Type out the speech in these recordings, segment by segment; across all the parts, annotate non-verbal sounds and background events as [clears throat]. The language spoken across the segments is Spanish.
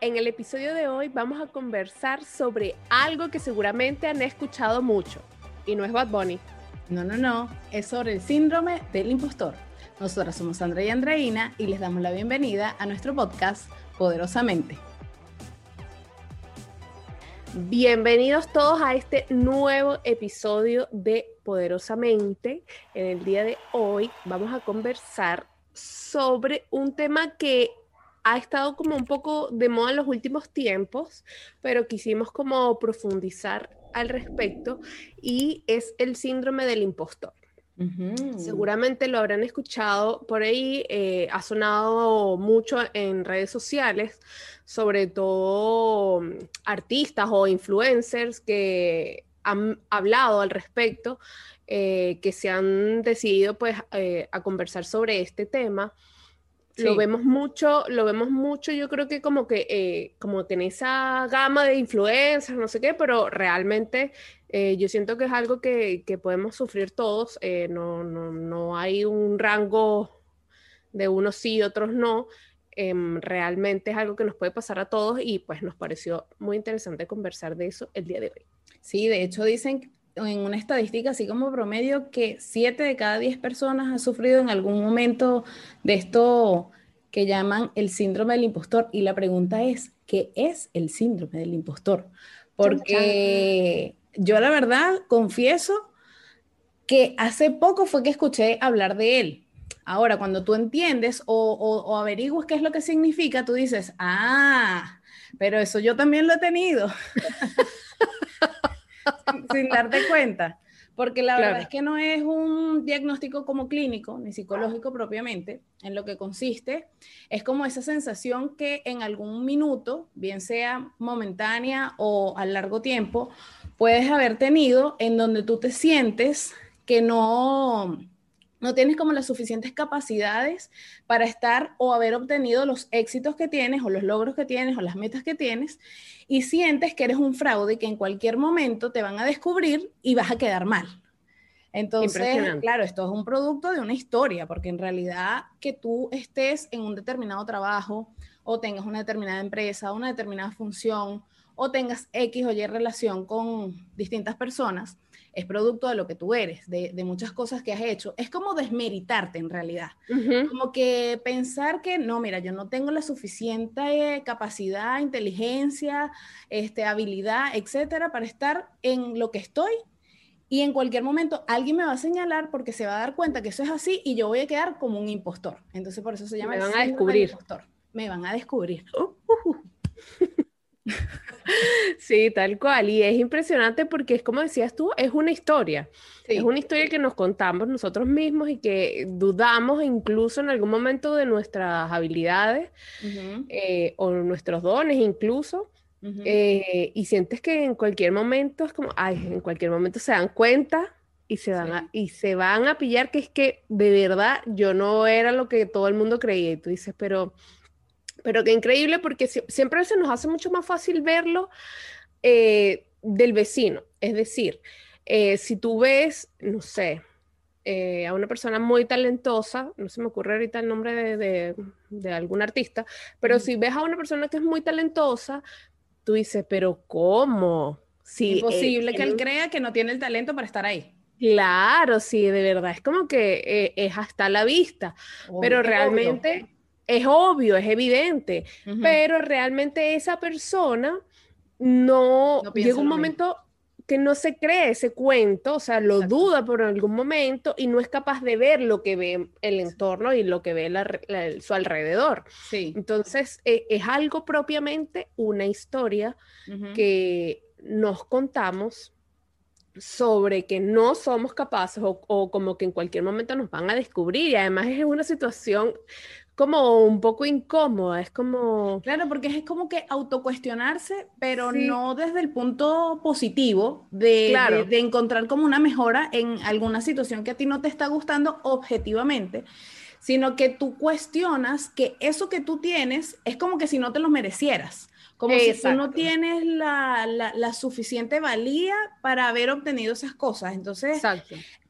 En el episodio de hoy vamos a conversar sobre algo que seguramente han escuchado mucho y no es Bad Bunny. No, no, no, es sobre el síndrome del impostor. Nosotras somos Andrea y Andreina y les damos la bienvenida a nuestro podcast Poderosamente. Bienvenidos todos a este nuevo episodio de Poderosamente. En el día de hoy vamos a conversar sobre un tema que ha estado como un poco de moda en los últimos tiempos, pero quisimos como profundizar al respecto y es el síndrome del impostor. Seguramente lo habrán escuchado por ahí, eh, ha sonado mucho en redes sociales, sobre todo mm, artistas o influencers que han hablado al respecto, eh, que se han decidido pues eh, a conversar sobre este tema. Lo vemos mucho, lo vemos mucho, yo creo que como que, eh, como que en esa gama de influencers, no sé qué, pero realmente eh, yo siento que es algo que, que podemos sufrir todos, eh, no, no, no, hay un rango de unos sí y otros no, em, realmente es algo que nos puede pasar a todos y pues nos pareció muy interesante conversar de eso el día de hoy. Sí, de hecho dicen en una estadística así como promedio que 7 de cada 10 personas han sufrido en algún momento de esto que llaman el síndrome del impostor. Y la pregunta es, ¿qué es el síndrome del impostor? Porque yo la verdad confieso que hace poco fue que escuché hablar de él. Ahora, cuando tú entiendes o, o, averiguas qué es lo que significa, tú dices, ah, pero eso yo también lo he tenido. [laughs] [laughs] sin, darte cuenta. Porque la verdad es que no es un diagnóstico como clínico ni psicológico propiamente, en lo que consiste es como esa sensación que en algún minuto, bien sea momentánea o a largo tiempo, puedes haber tenido en donde tú te sientes que no, no tienes como las suficientes capacidades para estar o haber obtenido los éxitos que tienes o los logros que tienes o las metas que tienes y sientes que eres un fraude y que en cualquier momento te van a descubrir y vas a quedar mal. Entonces, claro, esto es un producto de una historia, porque en realidad que tú estés en un determinado trabajo o tengas una determinada empresa, una determinada función o tengas X o Y relación con distintas personas, es producto de lo que tú eres, de, muchas cosas que has hecho. Es como desmeritarte en realidad. Como que pensar que no, mira, yo no tengo la suficiente capacidad, inteligencia, este, habilidad, etcétera, para estar en lo que estoy. Y en cualquier momento alguien me va a señalar porque se va a dar cuenta que eso es así y yo voy a quedar como un impostor. Entonces por eso se llama... Me van a descubrir. Me van a descubrir. [laughs] Sí, tal cual. Y es impresionante porque es como decías tú, es una historia. Es una historia que nos contamos nosotros mismos y que dudamos incluso en algún momento de nuestras habilidades eh, o nuestros dones incluso. Eh, y sientes que en cualquier momento es como, ay, en cualquier momento se dan cuenta y se, van y se van a pillar que es que de verdad yo no era lo que todo el mundo creía. Y tú dices, pero pero qué increíble porque siempre se nos hace mucho más fácil verlo eh, del vecino. Es decir, eh, si tú ves, no sé, eh, a una persona muy talentosa, no se me ocurre ahorita el nombre de, de, algún artista, pero si ves a una persona que es muy talentosa, tú dices, pero ¿cómo? Si Imposible que él, crea que no tiene el talento para estar ahí. Claro, sí, de verdad, es como que es hasta la vista, pero realmente es obvio, es evidente, pero realmente esa persona no, llega un momento que no se cree ese cuento, o sea, lo duda por algún momento y no es capaz de ver lo que ve el entorno y lo que ve su alrededor. Sí. Entonces, e, es algo propiamente una historia que nos contamos sobre que no somos capaces o, o, como que en cualquier momento nos van a descubrir y además es una situación como un poco incómoda, es como... Claro, porque es como que autocuestionarse, pero no desde el punto positivo de, de, encontrar como una mejora en alguna situación que a ti no te está gustando objetivamente, sino que tú cuestionas que eso que tú tienes es como que si no te lo merecieras. Como si tú no tienes la, la, la, suficiente valía para haber obtenido esas cosas. Entonces,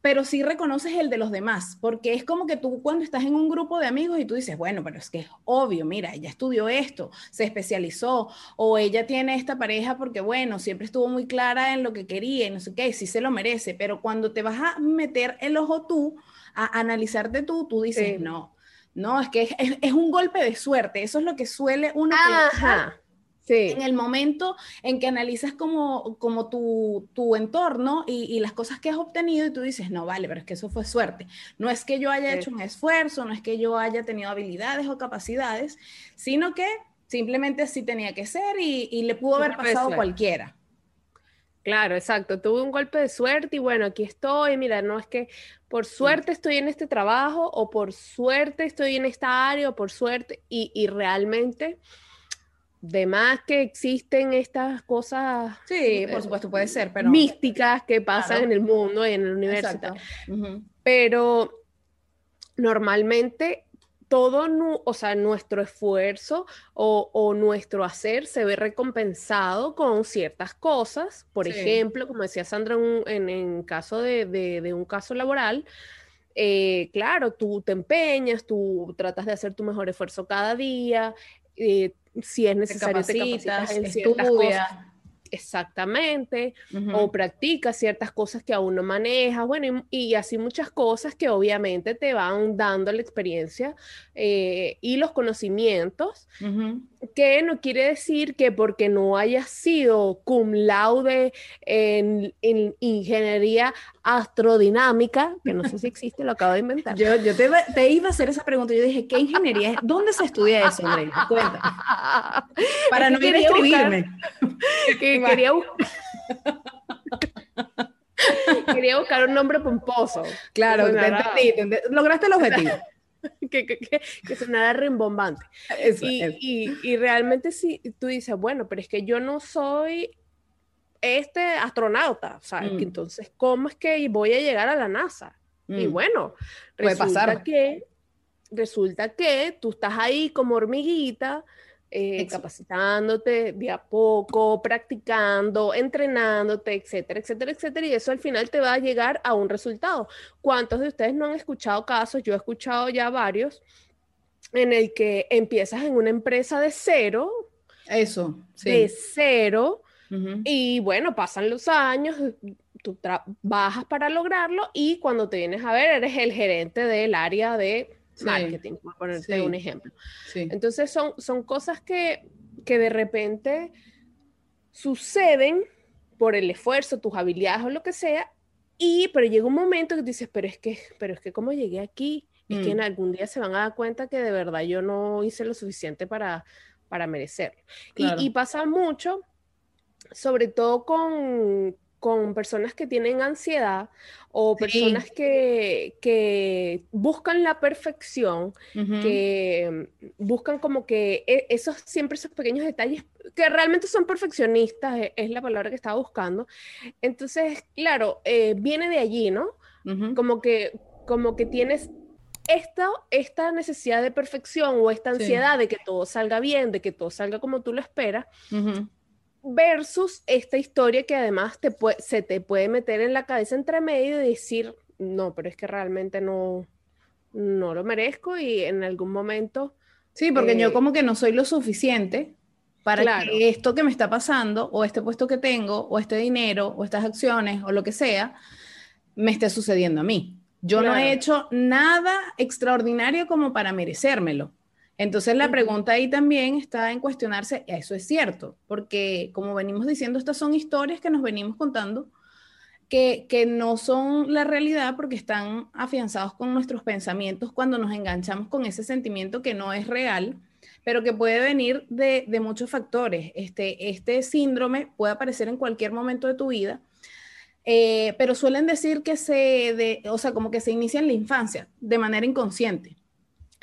pero sí reconoces el de los demás, porque es como que tú cuando estás en un grupo de amigos y tú dices, bueno, pero es que es obvio, mira, ella estudió esto, se especializó, o ella tiene esta pareja porque, bueno, siempre estuvo muy clara en lo que quería y no sé qué, sí se lo merece, pero cuando te vas a meter el ojo tú, a analizarte tú, tú dices, no, no, es que es, un golpe de suerte, eso es lo que suele uno pensar en el momento en que analizas como, como tu, tu entorno y, las cosas que has obtenido y tú dices, no, vale, pero es que eso fue suerte. No es que yo haya hecho un esfuerzo, no es que yo haya tenido habilidades o capacidades, sino que simplemente así tenía que ser y, le pudo haber pasado cualquiera. Claro, exacto. Tuve un golpe de suerte y bueno, aquí estoy. Mira, no es que por suerte estoy en este trabajo o por suerte estoy en esta área o por suerte y, y realmente de más que existen estas cosas. Sí, por supuesto, puede ser, pero. Místicas que pasan en el mundo y en el universo. Pero normalmente todo, o sea, nuestro esfuerzo o, nuestro hacer se ve recompensado con ciertas cosas. Por ejemplo, como decía Sandra, en, en caso de, un caso laboral, eh, claro, tú te empeñas, tú tratas de hacer tu mejor esfuerzo cada día, eh, si es necesario te capacitas, en ciertas cosas. Exactamente, o practicas ciertas cosas que aún no manejas, bueno, y, así muchas cosas que obviamente te van dando la experiencia eh, y los conocimientos, que no quiere decir que porque no hayas sido cum laude en, ingeniería astrodinámica, que no sé si existe, lo acabo de inventar. Yo, yo te, iba a hacer esa pregunta, yo dije, ¿qué ingeniería es? ¿Dónde se estudia eso, Andrea? Cuenta. [laughs] Para no ir a escribirme. [laughs] quería, [laughs] quería buscar un nombre pomposo. Claro, lograste el objetivo. [laughs] que, que, que, sonara rimbombante. y, y, realmente sí, tú dices, bueno, pero es que yo no soy este astronauta, sea, mm. entonces, ¿cómo es que voy a llegar a la NASA? Y mm. bueno, resulta que resulta que tú estás ahí como hormiguita, eh, capacitándote de a poco, practicando, entrenándote, etcétera, etcétera, etcétera, y eso al final te va a llegar a un resultado. ¿Cuántos de ustedes no han escuchado casos? Yo he escuchado ya varios en el que empiezas en una empresa de cero. Eso, sí. De cero. Y bueno, pasan los años, tú trabajas para lograrlo y cuando te vienes a ver, eres el gerente del área de marketing, por ponerte un ejemplo. Entonces son, son cosas que, que de repente suceden por el esfuerzo, tus habilidades o lo que sea, y pero llega un momento que dices, pero es que, pero es que como llegué aquí, es que en mm. algún día se van a dar cuenta que de verdad yo no hice lo suficiente para, para merecerlo. Y, y, pasa mucho, sobre todo con, con personas que tienen ansiedad o personas que, que, buscan la perfección, que buscan como que e, esos siempre esos pequeños detalles que realmente son perfeccionistas, e, es, la palabra que estaba buscando. Entonces, claro, eh, viene de allí, ¿no? Como que como que tienes esta, esta necesidad de perfección o esta ansiedad de que todo salga bien, de que todo salga como tú lo esperas, versus esta historia que además te se te puede meter en la cabeza entre medio y decir, no, pero es que realmente no, no lo merezco y en algún momento... Sí, porque yo eh, como que no soy lo suficiente para que esto que me está pasando, o este puesto que tengo, o este dinero, o estas acciones, o lo que sea, me esté sucediendo a mí. Yo no he hecho nada extraordinario como para merecérmelo. Entonces la pregunta ahí también está en cuestionarse, eso es cierto, porque como venimos diciendo, estas son historias que nos venimos contando, que, que no son la realidad porque están afianzados con nuestros pensamientos cuando nos enganchamos con ese sentimiento que no es real, pero que puede venir de, de muchos factores. Este, este síndrome puede aparecer en cualquier momento de tu vida. Eh, pero suelen decir que se, de, o sea, como que se inicia en la infancia, de manera inconsciente.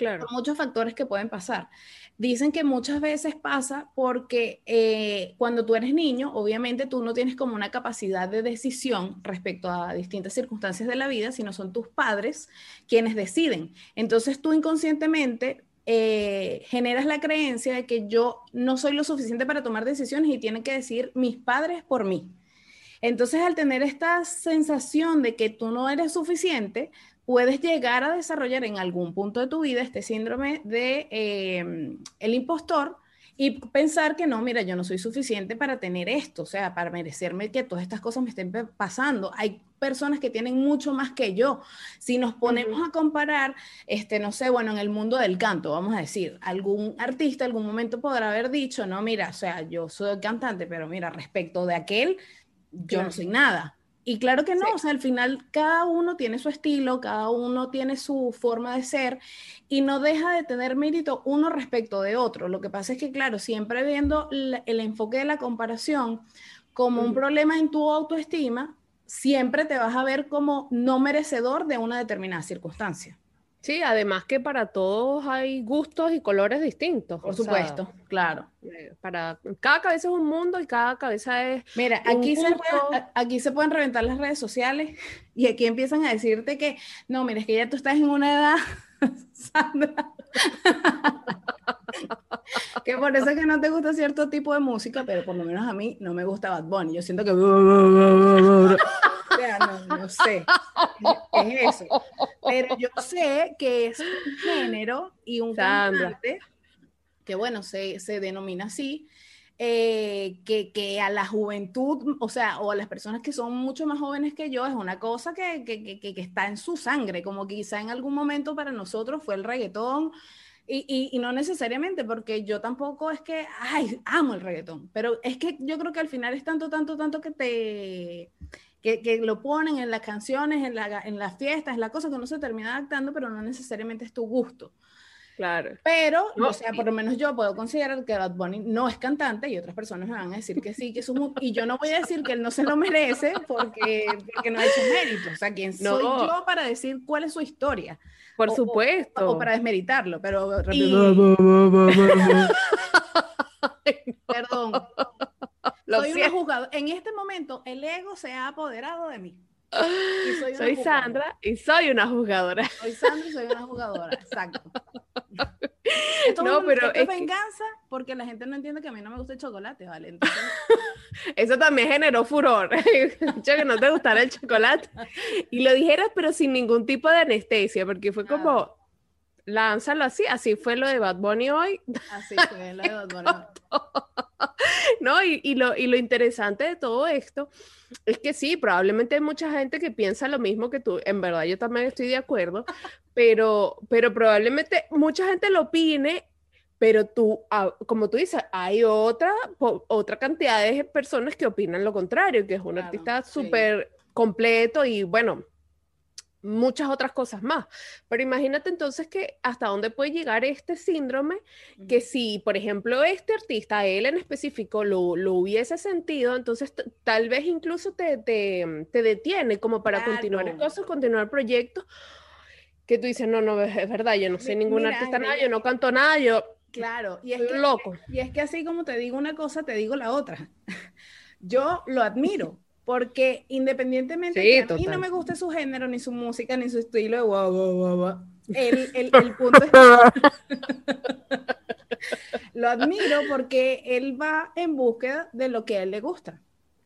Claro. muchos factores que pueden pasar. Dicen que muchas veces pasa porque eh, cuando tú eres niño, obviamente tú no tienes como una capacidad de decisión respecto a distintas circunstancias de la vida, sino son tus padres quienes deciden. Entonces tú inconscientemente eh, generas la creencia de que yo no soy lo suficiente para tomar decisiones y tienen que decir mis padres por mí. Entonces, al tener esta sensación de que tú no eres suficiente, puedes llegar a desarrollar en algún punto de tu vida este síndrome de em, el impostor y pensar que no, mira, yo no soy suficiente para tener esto, o sea, para merecerme que todas estas cosas me estén pasando. Hay personas que tienen mucho más que yo. Si nos ponemos a comparar, este, no sé, bueno, en el mundo del canto, vamos a decir, algún artista algún momento podrá haber dicho, no, mira, o sea, yo soy cantante, pero mira, respecto de aquel, yo no soy nada. Y claro que no, o sea, al final cada uno tiene su estilo, cada uno tiene su forma de ser y no deja de tener mérito uno respecto de otro. Lo que pasa es que, claro, siempre viendo el enfoque de la comparación como un problema en tu autoestima, siempre te vas a ver como no merecedor de una determinada circunstancia. Sí, además que para todos hay gustos y colores distintos. Por supuesto, claro. Eh, para cada cabeza es un mundo y cada cabeza es. Mira, aquí se, aquí se pueden reventar las redes sociales [laughs] y aquí empiezan a decirte que no, mira, es que ya tú estás en una edad, [laughs] Sandra. [laughs] que por eso es que no te gusta cierto tipo de música, pero por lo menos a mí no me gusta Bad Bunny. Yo siento que no, sé. Es eso. Pero yo sé que es un género y un cantante que, bueno, se, se denomina así, eh, que, que, a la juventud, o sea, o a las personas que son mucho más jóvenes que yo, es una cosa que, que, que está en su sangre, como quizá en algún momento para nosotros fue el reggaetón, y, y, y, no necesariamente, porque yo tampoco es que, ay, amo el reggaetón, pero es que yo creo que al final es tanto, tanto, tanto que te, que, lo ponen en las canciones, en, la, en las fiestas, es la cosa que uno se termina adaptando, pero no necesariamente es tu gusto. Claro. Pero, o sea, por lo menos yo puedo considerar que Bad Bunny no es cantante y otras personas me van a decir que sí, que es un... Y yo no voy a decir que él no se lo merece porque, porque no ha hecho mérito. O sea, ¿quién soy yo para decir cuál es su historia? Por supuesto. O, para desmeritarlo, pero... [laughs] Perdón soy una jugadora. En este momento, el ego se ha apoderado de mí. [laughs] [laughs] soy, Sandra y soy una jugadora. Soy Sandra y soy una jugadora, exacto. [laughs] Esto no, es, pero es venganza porque la gente no entiende que a mí no me gusta el chocolate, ¿vale? Eso también generó furor. Dicho que no te gustara el chocolate. Y lo dijeras, pero sin ningún tipo de anestesia, porque fue como, lánzalo así, así fue lo de Bad Bunny hoy. Así fue lo de Bad Bunny. ¿No? Y, y, lo, y lo interesante de todo esto es que sí, probablemente hay mucha gente que piensa lo mismo que tú, en verdad yo también estoy de acuerdo, pero, pero probablemente mucha gente lo opine, pero tú, ah, como tú dices, hay otra, otra cantidad de personas que opinan lo contrario, que es un artista súper completo y bueno, muchas otras cosas más. Pero imagínate entonces que hasta dónde puede llegar este síndrome, que si, por ejemplo, este artista, él en específico, lo, lo hubiese sentido, entonces tal vez incluso te, te, te, detiene como para continuar cosas, continuar proyectos, que tú dices, no, no, es verdad, yo no sé ningún artista nada, yo no canto nada, yo... Claro, y es loco. Y es que así como te digo una cosa, te digo la otra. [laughs] Yo lo admiro, porque independientemente de que a mí no me guste su género, ni su música, ni su estilo de el, el, [laughs] el, punto es [laughs] lo admiro porque él va en búsqueda de lo que a él le gusta.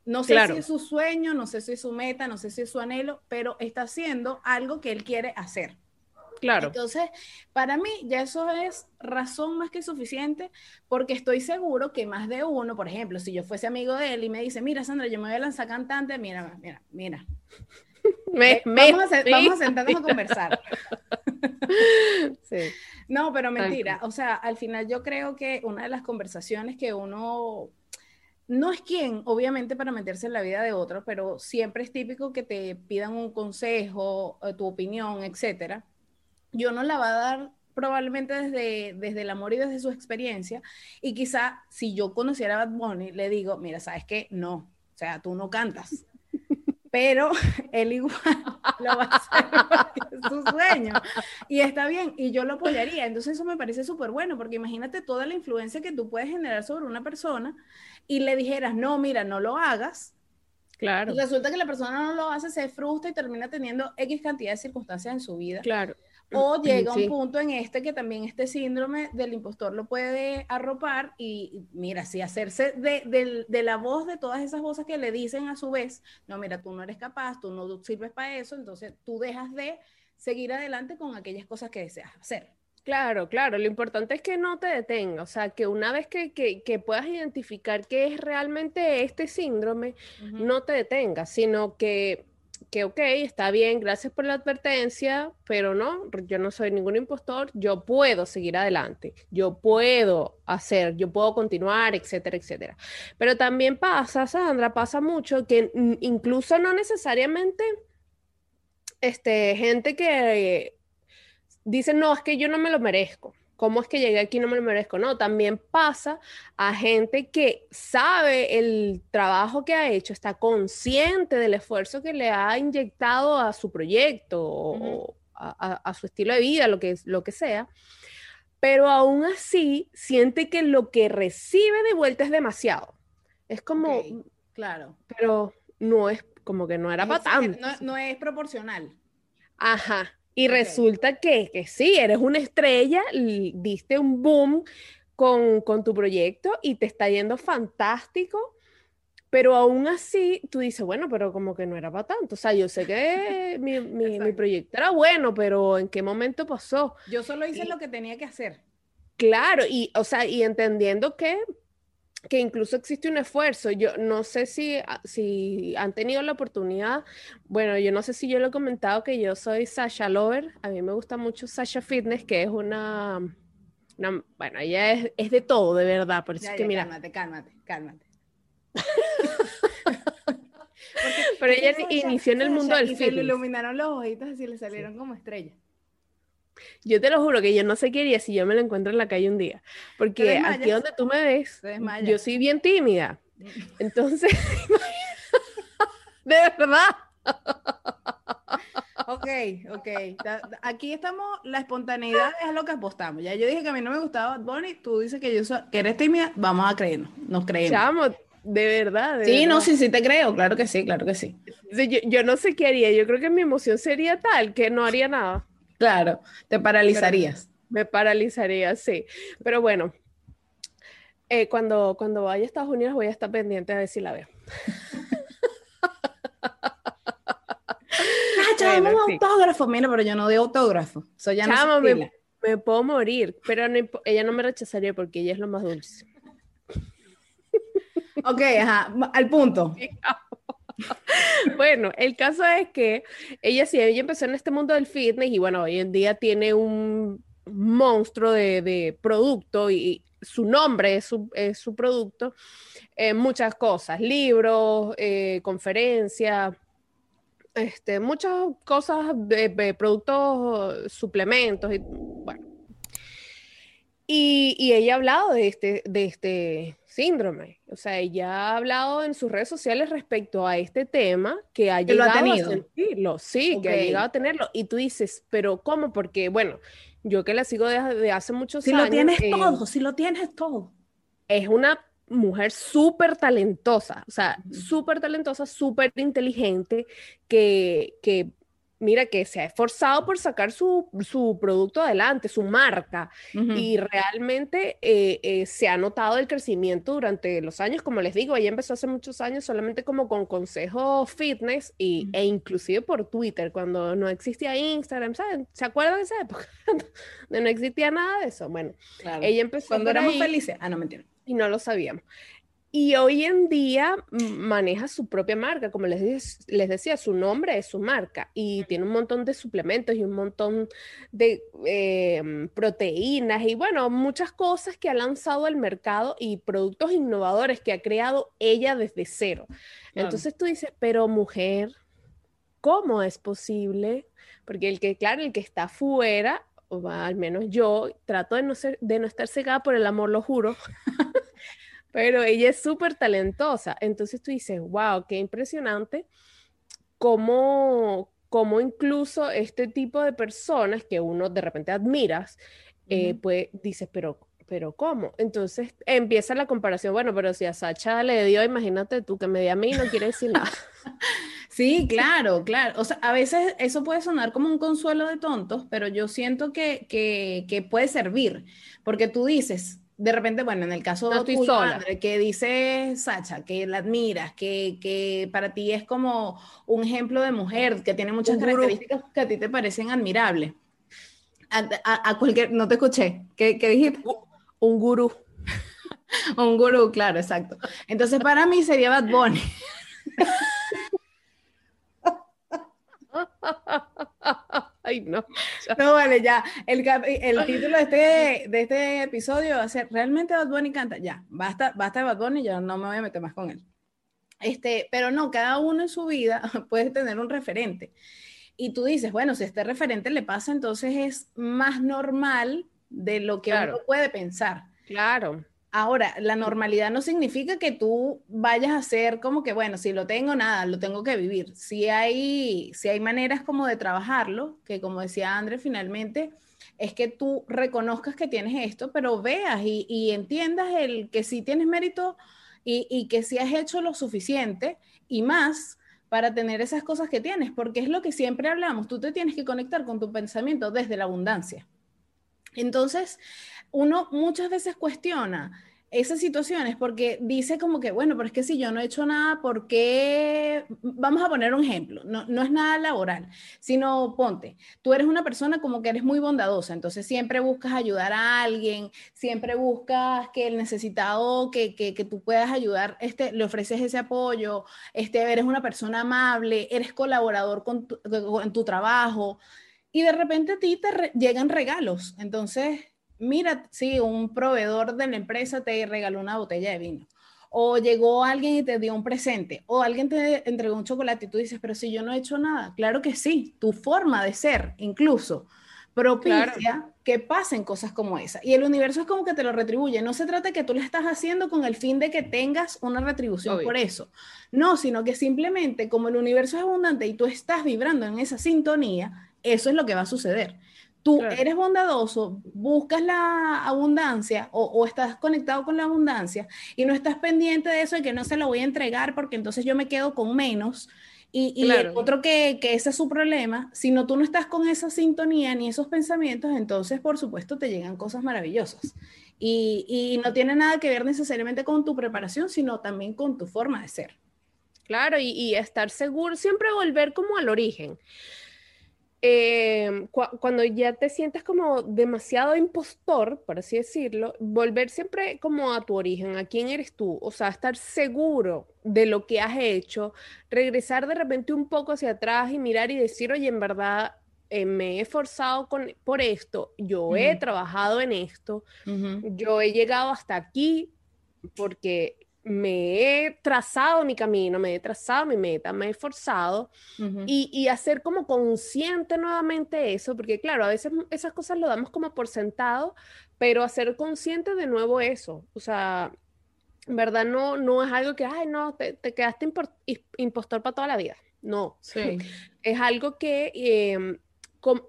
No sé si es su sueño, no sé si es su meta, no sé si es su anhelo, pero está haciendo algo que él quiere hacer. Claro. Entonces, para mí ya eso es razón más que suficiente porque estoy seguro que más de uno, por ejemplo, si yo fuese amigo de él y me dice, mira Sandra, yo me voy a lanzar cantante, mira, mira, mira. [laughs] Eh, vamos, a, vamos, a, sentarnos a conversar. [laughs] sí. No, pero mentira. O sea, al final yo creo que una de las conversaciones que uno no es quien, obviamente, para meterse en la vida de otro, pero siempre es típico que te pidan un consejo, eh, tu opinión, etcétera yo no la va a dar probablemente desde, desde el amor y desde su experiencia. Y quizá si yo conociera a Bad Bunny, le digo, mira, ¿sabes qué? No, o sea, tú no cantas. [laughs] Pero [laughs] él igual [laughs] lo va a hacer porque es su sueño. Y está bien, y yo lo apoyaría. Entonces eso me parece súper bueno, porque imagínate toda la influencia que tú puedes generar sobre una persona y le dijeras, no, mira, no lo hagas, Claro. Y resulta que la persona no lo hace, se frustra y termina teniendo X cantidad de circunstancias en su vida. Claro. O [clears throat] llega un punto en este que también este síndrome del impostor lo puede arropar y mira, si hacerse de, de, la voz de todas esas voces que le dicen a su vez, no, mira, tú no eres capaz, tú no sirves para eso, entonces tú dejas de seguir adelante con aquellas cosas que deseas hacer. Claro, claro, lo importante es que no te detenga, o sea, que una vez que, que, puedas identificar qué es realmente este síndrome, no te detengas, sino que, que, ok, está bien, gracias por la advertencia, pero no, yo no soy ningún impostor, yo puedo seguir adelante, yo puedo hacer, yo puedo continuar, etcétera, etcétera. Pero también pasa, Sandra, pasa mucho que incluso no necesariamente este, gente que dicen, no, es que yo no me lo merezco. ¿Cómo es que llegué aquí y no me lo merezco? No, también pasa a gente que sabe el trabajo que ha hecho, está consciente del esfuerzo que le ha inyectado a su proyecto o a, su estilo de vida, lo que, lo que sea, pero aún así siente que lo que recibe de vuelta es demasiado. Es como, claro, pero no es como que no era para tanto. No, no es proporcional. Ajá, y resulta que, que, sí, eres una estrella, diste un boom con, tu proyecto y te está yendo fantástico, pero aún así tú dices, bueno, pero como que no era para tanto. O sea, yo sé que [laughs] mi, mi, proyecto era bueno, pero ¿en qué momento pasó? Yo solo hice lo que tenía que hacer. Claro, y, o sea, y entendiendo que que incluso existe un esfuerzo. Yo no sé si, ah, si han tenido la oportunidad, bueno, yo no sé si yo lo he comentado que yo soy Sasha Lover, a mí me gusta mucho Sasha Fitness, que es una, bueno, ella es, es, de todo, de verdad, por eso es que mira. Cálmate, cálmate, cálmate. [laughs] Pero ella inició en el mundo del fitness. Se le iluminaron los ojitos y le salieron como estrellas. Yo te lo juro que yo no sé qué haría si yo me lo encuentro en la calle un día. Porque aquí donde tú me ves, yo soy bien tímida. [laughs] Entonces, [laughs] de verdad. Ok, ok. Aquí estamos, la espontaneidad es lo que apostamos. Ya yo dije que a mí no me gustaba Bonnie, tú dices que yo soy, que eres tímida, vamos a creernos, nos creemos. Chamo, de verdad. sí, no, sí, sí te creo, claro que sí, claro que sí. Yo, yo no sé qué haría, yo creo que mi emoción sería tal que no haría nada. Claro, te paralizarías. me paralizaría, sí. Pero bueno, eh, cuando, cuando vaya a Estados Unidos voy a estar pendiente a ver si la veo. [laughs] ah, un autógrafo. Mira, pero yo no doy autógrafo. Soy ya no me, me, puedo morir, pero ella no me rechazaría porque ella es lo más dulce. ok, ajá, al punto. [laughs] [laughs] bueno, el caso es que ella sí, ella empezó en este mundo del fitness y bueno, hoy en día tiene un monstruo de, producto y, su nombre es su, producto, eh, muchas cosas, libros, eh, conferencias, este, muchas cosas de, productos, suplementos y bueno. Y, y, ella ha hablado de este, de este síndrome. O sea, ella ha hablado en sus redes sociales respecto a este tema que ha llegado a sentirlo, sí, que ha llegado a tenerlo. Y tú dices, pero ¿cómo? Porque, bueno, yo que la sigo desde hace muchos años. Si lo tienes eh, todo, si lo tienes todo. Es una mujer súper talentosa, o sea, súper talentosa, súper inteligente, que, que mira, que se ha esforzado por sacar su, producto adelante, su marca, y realmente eh, eh, se ha notado el crecimiento durante los años, como les digo, ella empezó hace muchos años solamente como con consejos fitness y, e inclusive por Twitter, cuando no existía Instagram, ¿saben? ¿Se acuerdan de esa época? [laughs] no existía nada de eso. Bueno, ella empezó... Cuando éramos felices. Ah, no, mentira. Y no lo sabíamos. Y hoy en día maneja su propia marca, como les, les decía, su nombre es su marca y tiene un montón de suplementos y un montón de em, proteínas y bueno, muchas cosas que ha lanzado al mercado y productos innovadores que ha creado ella desde cero. Entonces tú dices, pero mujer, ¿cómo es posible? Porque el que, claro, el que está fuera, o al menos yo, trato de no, ser, de no estar cegada por el amor, lo juro. Pero ella es súper talentosa. Entonces tú dices, wow, qué impresionante cómo, cómo incluso este tipo de personas que uno de repente admiras, eh, pues dices, pero, pero ¿cómo? Entonces empieza la comparación, bueno, pero si a Sacha le dio, imagínate tú que me di a mí, no quiere decir nada. [laughs] Sí, claro, claro. O sea, a veces eso puede sonar como un consuelo de tontos, pero yo siento que, que, puede servir, porque tú dices, de repente, bueno, en el caso de tu madre, que dice Sacha, que la admiras, que, que, para ti es como un ejemplo de mujer, que tiene muchas características que a ti te parecen admirables. A, cualquier, no te escuché, ¿qué, qué dijiste? Un gurú. [laughs] un gurú, claro, exacto. Entonces, para mí sería Bad Bunny. [laughs] Ay, no. [laughs] No, vale, ya. El, el título de este, de este episodio va a ser ¿Realmente Bad Bunny canta? Ya, basta, basta de Bad Bunny, ya no me voy a meter más con él. Este, pero no, cada uno en su vida [laughs] puede tener un referente. Y tú dices, bueno, si este referente le pasa, entonces es más normal de lo que uno puede pensar. Claro. Ahora, la normalidad no significa que tú vayas a ser como que, bueno, si lo tengo, nada, lo tengo que vivir. Si hay, si hay maneras como de trabajarlo, que como decía André, finalmente es que tú reconozcas que tienes esto, pero veas y, entiendas el que sí tienes mérito y, y que sí has hecho lo suficiente y más para tener esas cosas que tienes, porque es lo que siempre hablamos, tú te tienes que conectar con tu pensamiento desde la abundancia. Entonces, uno muchas veces cuestiona esas situaciones porque dice como que, bueno, pero es que si yo no he hecho nada, ¿por qué? Vamos a poner un ejemplo, no, no es nada laboral, sino ponte, tú eres una persona como que eres muy bondadosa, entonces siempre buscas ayudar a alguien, siempre buscas que el necesitado, que, que, que tú puedas ayudar, este, le ofreces ese apoyo, este, eres una persona amable, eres colaborador con tu, en tu trabajo y de repente a ti te llegan regalos, entonces mira, sí, un proveedor de la empresa te regaló una botella de vino. O llegó alguien y te dio un presente. O alguien te entregó un chocolate y tú dices, pero si yo no he hecho nada. Claro que sí, tu forma de ser incluso propicia que pasen cosas como esa. Y el universo es como que te lo retribuye. No se trata de que tú lo estás haciendo con el fin de que tengas una retribución por eso. No, sino que simplemente como el universo es abundante y tú estás vibrando en esa sintonía, eso es lo que va a suceder tú eres bondadoso, buscas la abundancia o, estás conectado con la abundancia y no estás pendiente de eso y que no se lo voy a entregar porque entonces yo me quedo con menos. Y, el otro que, que, ese es su problema, si no tú no estás con esa sintonía ni esos pensamientos, entonces por supuesto te llegan cosas maravillosas. Y, y no tiene nada que ver necesariamente con tu preparación, sino también con tu forma de ser. Claro, y, y estar seguro, siempre volver como al origen. Em, cuando ya te sientes como demasiado impostor, por así decirlo, volver siempre como a tu origen, a quién eres tú, o sea, estar seguro de lo que has hecho, regresar de repente un poco hacia atrás y mirar y decir, oye, en verdad eh, me he esforzado con, por esto, yo he trabajado en esto, yo he llegado hasta aquí porque me he trazado mi camino, me he trazado mi meta, me he esforzado y, hacer como consciente nuevamente eso, porque claro, a veces esas cosas lo damos como por sentado, pero hacer consciente de nuevo eso, o sea, en verdad no, no es algo que, ay, no, te, quedaste impostor para toda la vida, no, sí. [laughs] es algo que... Em,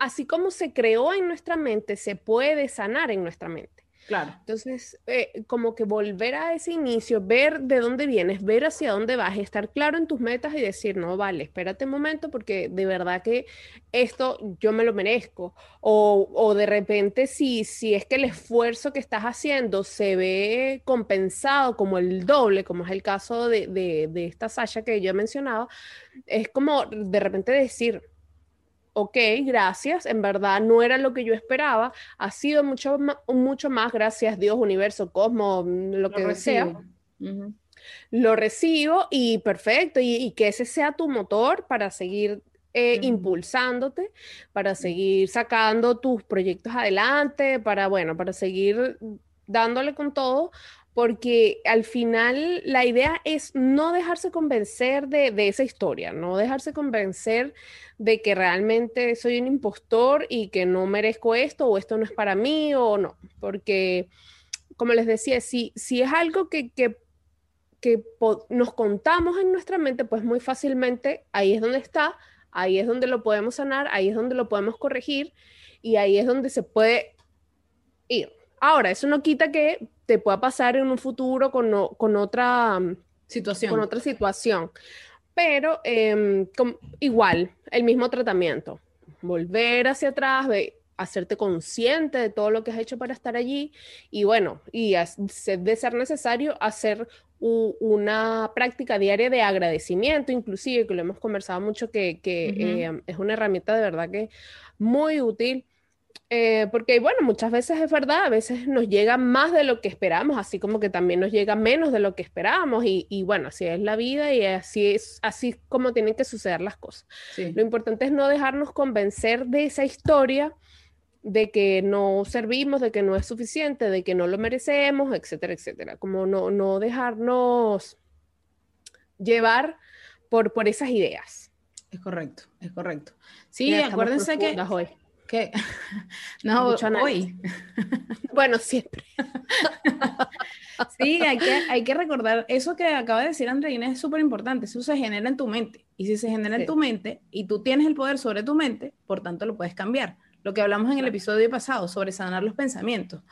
así como se creó en nuestra mente, se puede sanar en nuestra mente. Claro. Entonces, eh, como que volver a ese inicio, ver de dónde vienes, ver hacia dónde vas, estar claro en tus metas y decir, no, vale, espérate un momento porque de verdad que esto yo me lo merezco. O, o de repente, si, si es que el esfuerzo que estás haciendo se ve compensado como el doble, como es el caso de, de, de esta Sasha que yo he mencionado, es como de repente decir, ok, gracias, en verdad no era lo que yo esperaba, ha sido mucho, mucho más, gracias Dios, universo, cosmos, mm, lo, que sea. Lo recibo y perfecto, y, que ese sea tu motor para seguir eh, impulsándote, para seguir sacando tus proyectos adelante, para, bueno, para seguir dándole con todo, porque al final la idea es no dejarse convencer de, esa historia, no dejarse convencer de que realmente soy un impostor y que no merezco esto o esto no es para mí o no, porque como les decía, si, si es algo que, que, que nos contamos en nuestra mente, pues muy fácilmente ahí es donde está, ahí es donde lo podemos sanar, ahí es donde lo podemos corregir y ahí es donde se puede ir. Ahora, eso no quita que te pueda pasar en un futuro con, con otra mm, situación. Con otra situación. Pero em, igual, el mismo tratamiento. Volver hacia atrás, hacerte consciente de todo lo que has hecho para estar allí y bueno, y de ser necesario hacer una práctica diaria de agradecimiento, inclusive, que lo hemos conversado mucho, que, em, es una herramienta de verdad que muy útil eh, porque bueno, muchas veces es verdad, a veces nos llega más de lo que esperamos, así como que también nos llega menos de lo que esperábamos y, bueno, así es la vida y así es así como tienen que suceder las cosas. Lo importante es no dejarnos convencer de esa historia de que no servimos, de que no es suficiente, de que no lo merecemos, etcétera, etcétera. Como no, no dejarnos llevar por, por esas ideas. Es correcto, es correcto. Sí, acuérdense que... Hoy que [laughs] no, hoy. [laughs] bueno, siempre. [laughs] sí, hay que, hay que recordar, eso que acaba de decir Andreina es súper importante, eso se genera en tu mente. Y si se genera en tu mente y tú tienes el poder sobre tu mente, por tanto lo puedes cambiar. Lo que hablamos en el episodio pasado sobre sanar los pensamientos,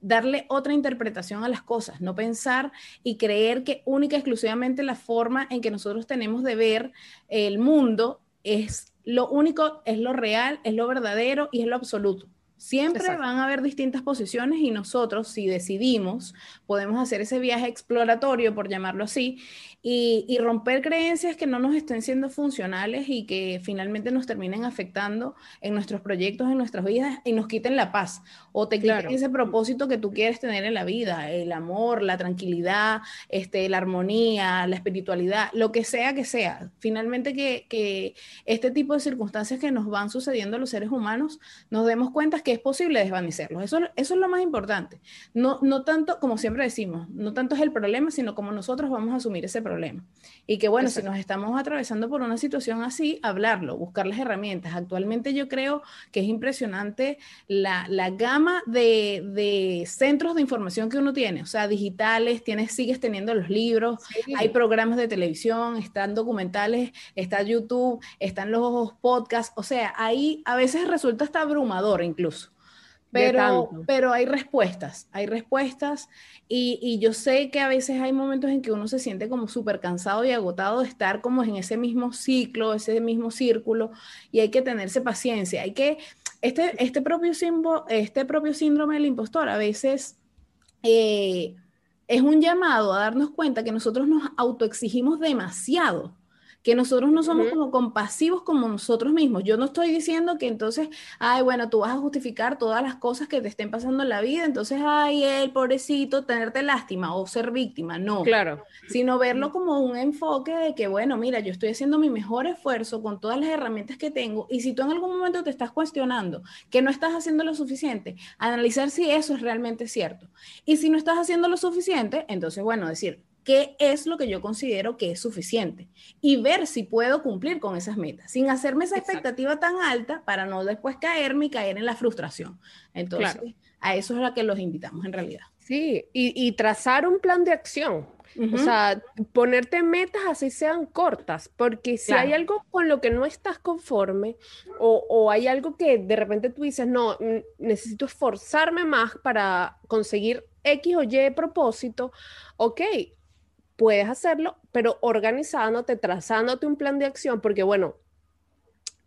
darle otra interpretación a las cosas, no pensar y creer que única y exclusivamente la forma en que nosotros tenemos de ver el mundo es lo único, es lo real, es lo verdadero y es lo absoluto. Siempre van a haber distintas posiciones y nosotros, si decidimos, podemos hacer ese viaje exploratorio, por llamarlo así, y, romper creencias que no nos estén siendo funcionales y que finalmente nos terminen afectando en nuestros proyectos, en nuestras vidas y nos quiten la paz o te quiten ese propósito que tú quieres tener en la vida, el amor, la tranquilidad, este, la armonía, la espiritualidad, lo que sea que sea. Finalmente que, que este tipo de circunstancias que nos van sucediendo a los seres humanos, nos demos cuenta que es posible desvanecerlos. Eso, eso es lo más importante. No, no tanto, como siempre decimos, no tanto es el problema, sino como nosotros vamos a asumir ese problema. Y que bueno, si nos estamos atravesando por una situación así, hablarlo, buscar las herramientas. Actualmente yo creo que es impresionante la, la gama de, de, centros de información que uno tiene, o sea, digitales, tienes, sigues teniendo los libros, hay programas de televisión, están documentales, está YouTube, están los podcasts, o sea, ahí a veces resulta hasta abrumador incluso. Pero, pero hay respuestas, hay respuestas y, y, yo sé que a veces hay momentos en que uno se siente como súper cansado y agotado de estar como en ese mismo ciclo, ese mismo círculo y hay que tenerse paciencia. Hay que, este, este, propio, este propio síndrome del impostor a veces eh, es un llamado a darnos cuenta que nosotros nos autoexigimos demasiado que nosotros no somos como compasivos como nosotros mismos. Yo no estoy diciendo que entonces, ay, bueno, tú vas a justificar todas las cosas que te estén pasando en la vida, entonces, ay, el pobrecito, tenerte lástima o ser víctima, no. Claro. Sino verlo como un enfoque de que, bueno, mira, yo estoy haciendo mi mejor esfuerzo con todas las herramientas que tengo y si tú en algún momento te estás cuestionando que no estás haciendo lo suficiente, analizar si eso es realmente cierto. Y si no estás haciendo lo suficiente, entonces, bueno, decir, qué es lo que yo considero que es suficiente y ver si puedo cumplir con esas metas, sin hacerme esa expectativa tan alta para no después caerme y caer en la frustración. Entonces, a eso es a lo que los invitamos en realidad. Sí, y, trazar un plan de acción. O sea, ponerte metas así sean cortas, porque si hay algo con lo que no estás conforme o, o, hay algo que de repente tú dices, no, necesito esforzarme más para conseguir X o Y propósito, ok, puedes hacerlo, pero organizándote, trazándote un plan de acción, porque bueno,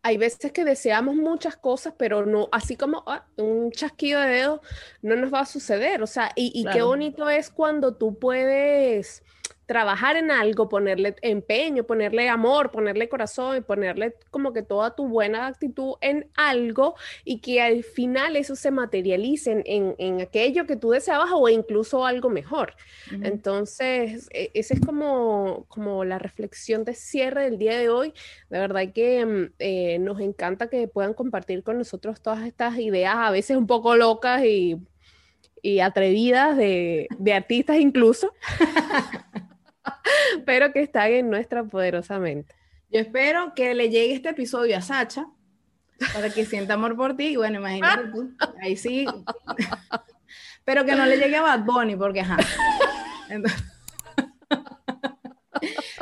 hay veces que deseamos muchas cosas, pero no, así como ah, un chasquido de dedos, no nos va a suceder. O sea, y, qué bonito es cuando tú puedes trabajar en algo, ponerle empeño, ponerle amor, ponerle corazón y ponerle como que toda tu buena actitud en algo y que al final eso se materialice en, aquello que tú deseabas o incluso algo mejor. Entonces, e, esa es como, como la reflexión de cierre del día de hoy. De verdad que mm, eh, nos encanta que puedan compartir con nosotros todas estas ideas, a veces un poco locas y, atrevidas de, de artistas incluso. [laughs] [laughs] pero que están en nuestra poderosamente. Yo espero que le llegue este episodio a Sacha para que sienta amor por ti. Y bueno, imagínate tú, ahí sí. [laughs] pero que no le llegue a Bad Bunny, porque ajá. [laughs]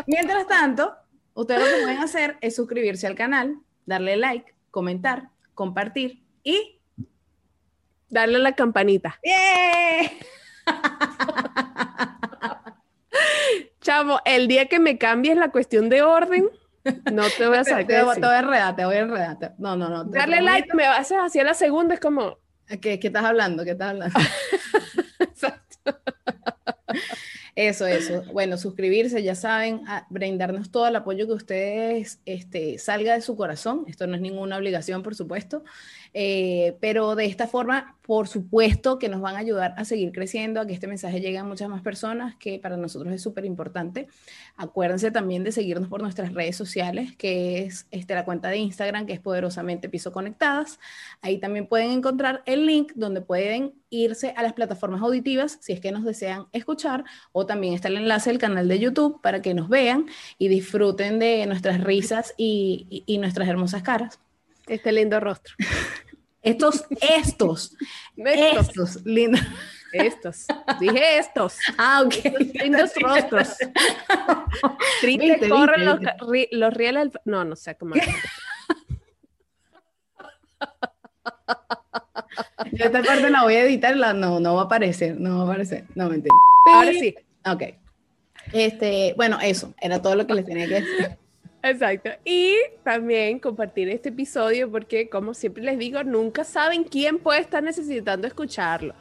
Mientras tanto, ustedes lo que pueden hacer es suscribirse al canal, darle like, comentar, compartir y Darle a la campanita. ¡Yeah! Chamo, el día que me cambies la cuestión de orden, no te voy a [laughs] saber. te, voy a enredar, te voy a enredar. No, no, no. Darle like, me haces así a la segunda, es como. ¿Qué, qué estás hablando? ¿Qué estás hablando? [laughs] Exacto. Eso, eso. Bueno, suscribirse, ya saben, brindarnos todo el apoyo que ustedes este, salga de su corazón. Esto no es ninguna obligación, por supuesto. Eh, pero de esta forma, por supuesto que nos van a ayudar a seguir creciendo, a que este mensaje llegue a muchas más personas, que para nosotros es súper importante. Acuérdense también de seguirnos por nuestras redes sociales, que es este, la cuenta de Instagram, que es poderosamente Piso Conectadas. Ahí también pueden encontrar el link donde pueden irse a las plataformas auditivas si es que nos desean escuchar, o también está el enlace del canal de YouTube para que nos vean y disfruten de nuestras risas y, y nuestras hermosas caras. Este lindo rostro. [laughs] Estos, estos, estos, lindos. Estos, dije estos. Ah, ok. lindos rostros. [laughs] Triste, corren los, los rieles. No, no sé cómo. [laughs] Yo esta parte la voy a editar, no, no va a aparecer, no va a aparecer, no mentira. Ahora sí. Ok. Este, bueno, eso, era todo lo que les tenía que decir. Exacto. Y también compartir este episodio porque, como siempre les digo, nunca saben quién puede estar necesitando escucharlo.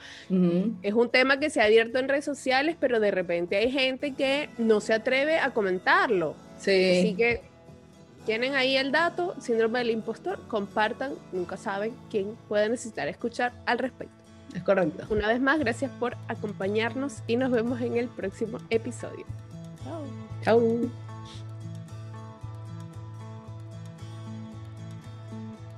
Es un tema que se ha abierto en redes sociales, pero de repente hay gente que no se atreve a comentarlo. Sí. Así que tienen ahí el dato, síndrome del impostor, compartan, nunca saben quién puede necesitar escuchar al respecto. Es correcto. Una vez más, gracias por acompañarnos y nos vemos en el próximo episodio. Chao. Chao.